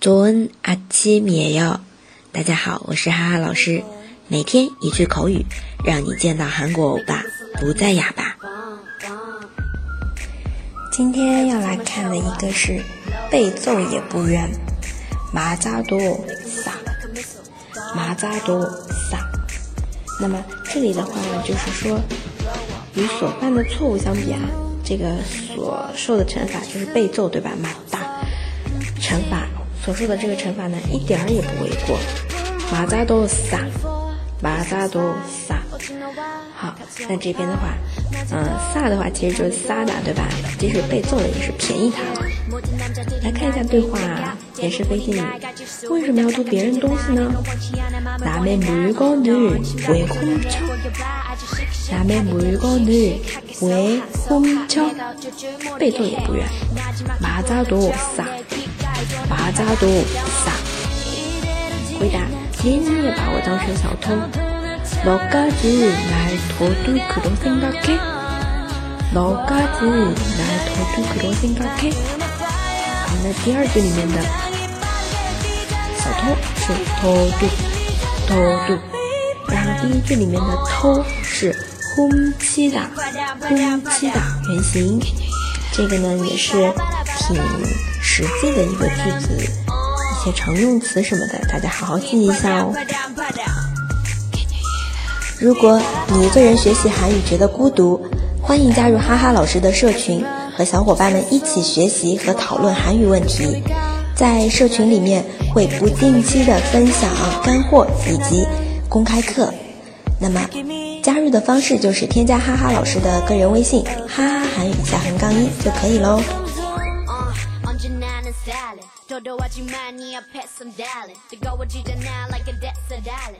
조은아침이에 요。 大家好，我是哈哈老师，每天一句口语，让你见到韩国欧巴不再哑巴。今天要来看的一个是被揍也不冤，马扎多撒，马扎多撒。那么这里的话就是说，与所犯的错误相比啊，这个所受的惩罚就是被揍，对吧？马大惩罚 所受的这个惩罚呢，一点儿也不为过。马扎多撒，马扎多撒。好，那这边的话，嗯，撒的话其实就是撒的，对吧？即使被揍了，也是便宜他了。来看一下对话，也是非信女。为什么要偷别人东西呢？남의물건을왜훔 쳐？ 남의물건을왜훔 쳐？ 被揍也不冤。马扎多撒， 马扎多撒。回答：连你也把我当成小偷。너까지날도둑으로생각해너까지날도둑으로생각해好，那第二句里面的小偷是偷渡，偷渡。然后第一句里面的偷是훔치 다， 훔치 다， 原形。这个呢也是挺 实际的一个句子，一些常用词什么的，大家好好记一下哦。如果你一个人学习韩语觉得孤独，欢迎加入哈哈老师的社群，和小伙伴们一起学习和讨论韩语问题。在社群里面会不定期的分享干货以及公开课。那么加入的方式就是添加哈哈老师的个人微信“哈哈韩语下横杠一”就可以喽。 나는 stylin' 도도하지만 To go with you now like a debt, star darling